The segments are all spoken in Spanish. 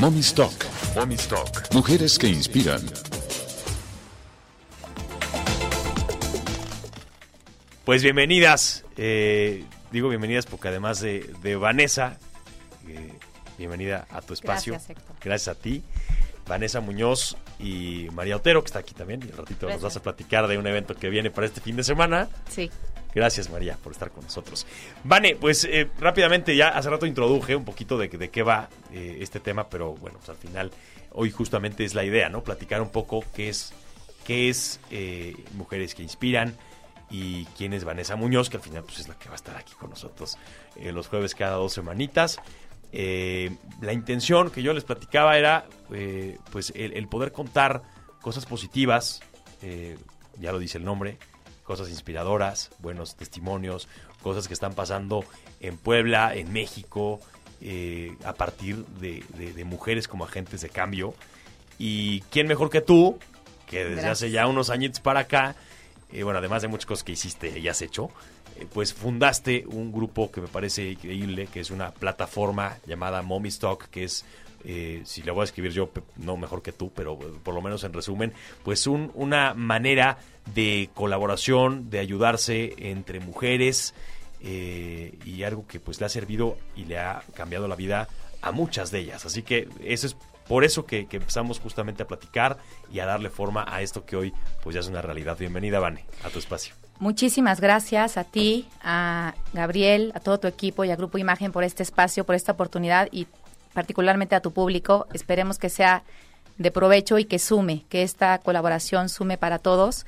Mommy Stock. Mommy Stock. Mujeres que inspiran. Pues bienvenidas. eh, digo bienvenidas porque además de, de Vanessa, eh, bienvenida a tu espacio. Gracias, Héctor. Gracias a ti. Vanessa Muñoz y María Otero, que está aquí también. Y al ratito nos vas a platicar de un evento que viene para este fin de semana. Sí. Gracias, María, por estar con nosotros. Vane, pues eh, rápidamente, ya hace rato introduje un poquito de, de qué va eh, este tema, pero bueno, pues al final, hoy justamente es la idea, ¿no? Platicar un poco qué es, qué es eh, Mujeres que Inspiran y quién es Vanessa Muñoz, que al final pues es la que va a estar aquí con nosotros los jueves cada dos semanitas. La intención que yo les platicaba era, pues, el, el poder contar cosas positivas, ya lo dice el nombre, cosas inspiradoras, buenos testimonios, cosas que están pasando en Puebla, en México, eh, a partir de, de- de mujeres como agentes de cambio. Y quién mejor que tú, que desde Gracias. hace ya unos añitos para acá, eh, bueno, además de muchas cosas que hiciste y has hecho, pues fundaste un grupo que me parece increíble, que es una plataforma llamada Mommy Stock, que es, eh, si la voy a escribir yo, no mejor que tú, pero eh, por lo menos en resumen, pues un- una manera de colaboración, de ayudarse entre mujeres eh, y algo que pues le ha servido y le ha cambiado la vida a muchas de ellas. Así que eso es por eso que, que empezamos justamente a platicar y a darle forma a esto que hoy pues ya es una realidad. Bienvenida, Vane, a tu espacio. Muchísimas gracias a ti, a Gabriel, a todo tu equipo y a Grupo Imagen por este espacio, por esta oportunidad y particularmente a tu público. Esperemos que sea de provecho y que sume, que esta colaboración sume para todos.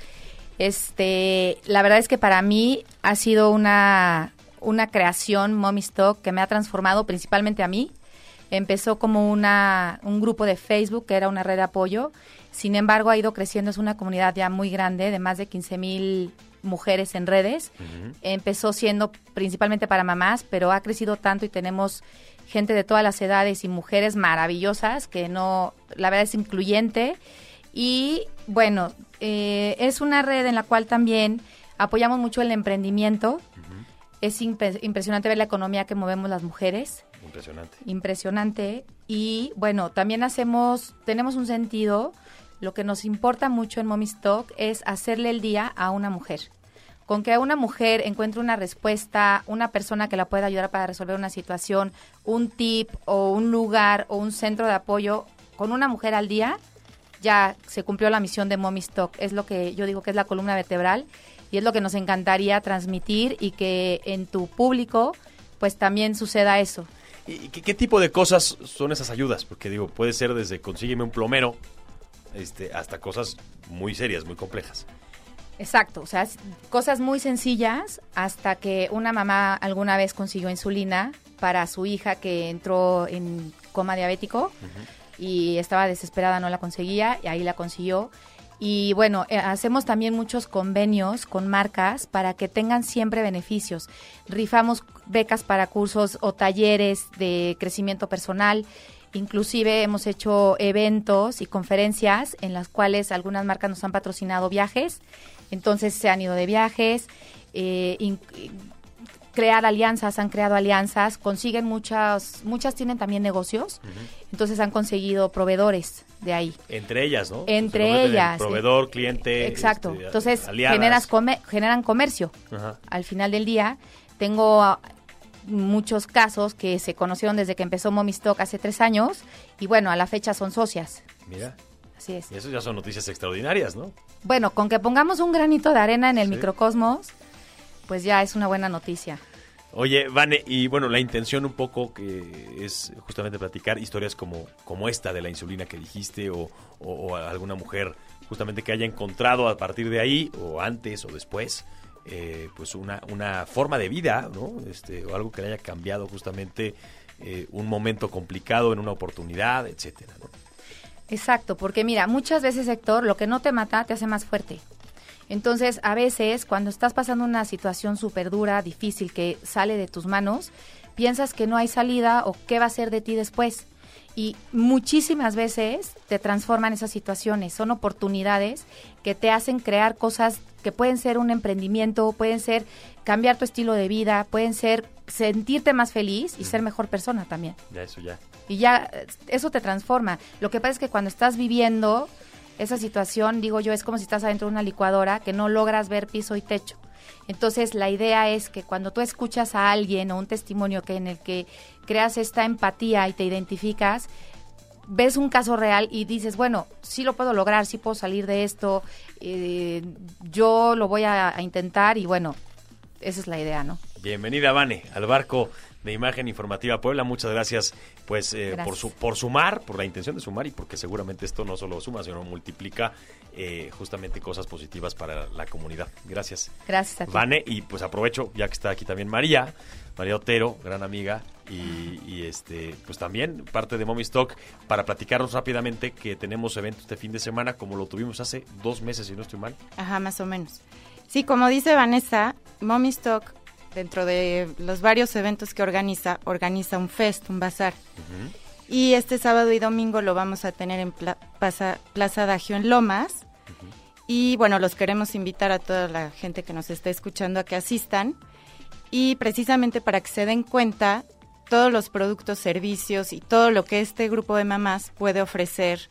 Este, la verdad es que para mí ha sido una, una creación Mommy Stock que me ha transformado principalmente a mí. Empezó como una, un grupo de Facebook que era una red de apoyo. Sin embargo, ha ido creciendo. Es una comunidad ya muy grande de más de 15 mil mujeres en redes. Empezó siendo principalmente para mamás, pero ha crecido tanto y tenemos gente de todas las edades y mujeres maravillosas que no, la verdad es incluyente. Y bueno, eh, es una red en la cual también apoyamos mucho el emprendimiento. Es impresionante ver la economía que movemos las mujeres Impresionante. impresionante y bueno, también hacemos, tenemos un sentido, lo que nos importa mucho en Mommy Stock es hacerle el día a una mujer. Con que una mujer encuentre una respuesta, una persona que la pueda ayudar para resolver una situación, un tip o un lugar o un centro de apoyo, con una mujer al día, ya se cumplió la misión de Mommy Stock. Es lo que yo digo que es la columna vertebral y es lo que nos encantaría transmitir y que en tu público pues también suceda eso. ¿Y qué, qué tipo de cosas son esas ayudas? Porque digo, puede ser desde consígueme un plomero este, hasta cosas muy serias, muy complejas. Exacto, o sea, cosas muy sencillas hasta que una mamá alguna vez consiguió insulina para su hija que entró en coma diabético y estaba desesperada, no la conseguía y ahí la consiguió. Y bueno, eh, hacemos también muchos convenios con marcas para que tengan siempre beneficios. Rifamos becas para cursos o talleres de crecimiento personal. Inclusive hemos hecho eventos y conferencias en las cuales algunas marcas nos han patrocinado viajes. Entonces se han ido de viajes, eh, in- crear alianzas, han creado alianzas, consiguen muchas, muchas tienen también negocios, entonces han conseguido proveedores de ahí. Entre ellas, ¿no? Entre ellas, Proveedor, cliente. Exacto. este, Entonces aliadas. generas come- generan comercio. Al final del día tengo muchos casos que se conocieron desde que empezó Mommy Stock hace tres años y bueno, a la fecha son socias. Mira, Así es. y eso ya son noticias extraordinarias, ¿no? Bueno, con que pongamos un granito de arena en el Sí. microcosmos, pues ya es una buena noticia. Oye, Vane, y bueno, la intención un poco que es justamente platicar historias como, como esta de la insulina que dijiste o, o- o alguna mujer justamente que haya encontrado a partir de ahí o antes o después eh, pues una, una forma de vida, ¿no? Este, o algo que le haya cambiado justamente eh, un momento complicado en una oportunidad, etcétera, ¿no? Exacto, porque mira, muchas veces, Héctor, lo que no te mata te hace más fuerte. Entonces, a veces, cuando estás pasando una situación súper dura, difícil, que sale de tus manos, piensas que no hay salida o qué va a ser de ti después. Y muchísimas veces te transforman esas situaciones, son oportunidades que te hacen crear cosas que pueden ser un emprendimiento, pueden ser cambiar tu estilo de vida, pueden ser sentirte más feliz y ser mejor persona también. Ya, eso ya. Y ya, eh, eso te transforma. Lo que pasa es que cuando estás viviendo esa situación, digo yo, es como si estás adentro de una licuadora que no logras ver piso y techo. Entonces, la idea es que cuando tú escuchas a alguien o un testimonio que en el que creas esta empatía y te identificas, ves un caso real y dices, bueno, sí lo puedo lograr, sí puedo salir de esto, eh, yo lo voy a, a intentar y bueno, esa es la idea, ¿no? Bienvenida, Vane, al barco de Imagen Informativa Puebla. Muchas gracias, pues, eh, Gracias. por su, por sumar, por la intención de sumar y porque seguramente esto no solo suma, sino multiplica eh, justamente cosas positivas para la comunidad. Gracias. Gracias a ti. Vane, y pues aprovecho, ya que está aquí también María, María Otero, gran amiga, y, y, este, pues también parte de Mommy Stock, para platicarnos rápidamente que tenemos eventos este fin de semana, como lo tuvimos hace dos meses, si no estoy mal. Ajá, más o menos. Sí, como dice Vanessa, Mommy Stock, dentro de los varios eventos que organiza, organiza un fest, un bazar. Y este sábado y domingo lo vamos a tener en Pla- Plaza, Plaza Dagio en Lomas. Y bueno, los queremos invitar a toda la gente que nos está escuchando a que asistan. Y precisamente para que se den cuenta todos los productos, servicios y todo lo que este grupo de mamás puede ofrecer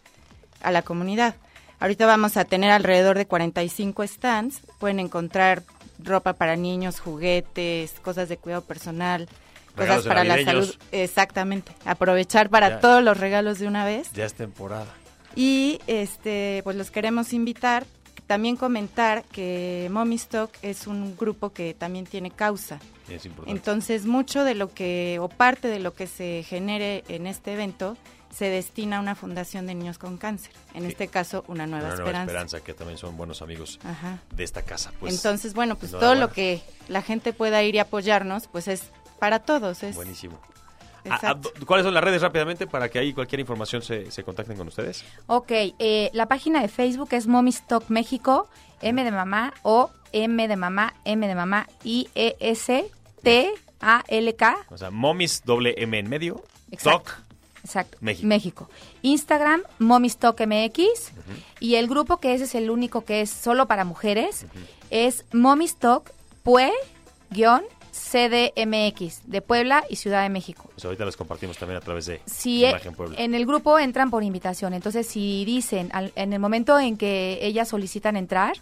a la comunidad. Ahorita vamos a tener alrededor de 45 stands. Pueden encontrar ropa para niños, juguetes, cosas de cuidado personal, Regalos cosas para la salud. Exactamente. Aprovechar para Ya. todos los regalos de una vez. Ya es temporada. Y este, pues los queremos invitar. También comentar que Mommy Stock es un grupo que también tiene causa. Es importante. Entonces, mucho de lo que, o parte de lo que se genere en este evento, se destina a una fundación de niños con cáncer. En Sí. este caso, Una Nueva, Una nueva Esperanza. esperanza, que también son buenos amigos Ajá. de esta casa. Pues, Entonces, bueno, pues todo lo que la gente pueda ir y apoyarnos, pues es para todos. Es, Buenísimo. Ah, ah. ¿Cuáles son las redes rápidamente para que ahí cualquier información se, se contacten con ustedes? Ok, eh, la página de Facebook es Mommy Stock México, M de mamá o M de mamá, M de mamá, I E S T A L K. O sea, Momis doble M en medio. Exacto. Stock. Exacto. México. Instagram, Mommy Stock MX. Y el grupo que ese es el único que es solo para mujeres es Mommy Stock Pue guion CDMX de Puebla y Ciudad de México. Pues ahorita les compartimos también a través de Si Imagen Puebla. en el grupo entran por invitación, entonces si dicen al- en el momento en que ellas solicitan entrar,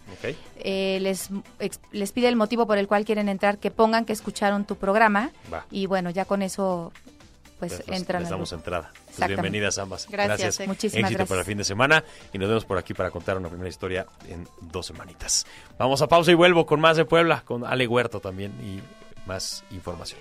eh, les, ex- les pide el motivo por el cual quieren entrar, que pongan que escucharon tu programa Va. y bueno, ya con eso pues entran. les damos entrada. Pues bienvenidas ambas. Gracias, Ex. Muchísimas Éxito gracias. para el fin de semana y nos vemos por aquí para contar una primera historia en dos semanitas. Vamos a pausa y vuelvo con más de Puebla, con Ale Huerto también y más información.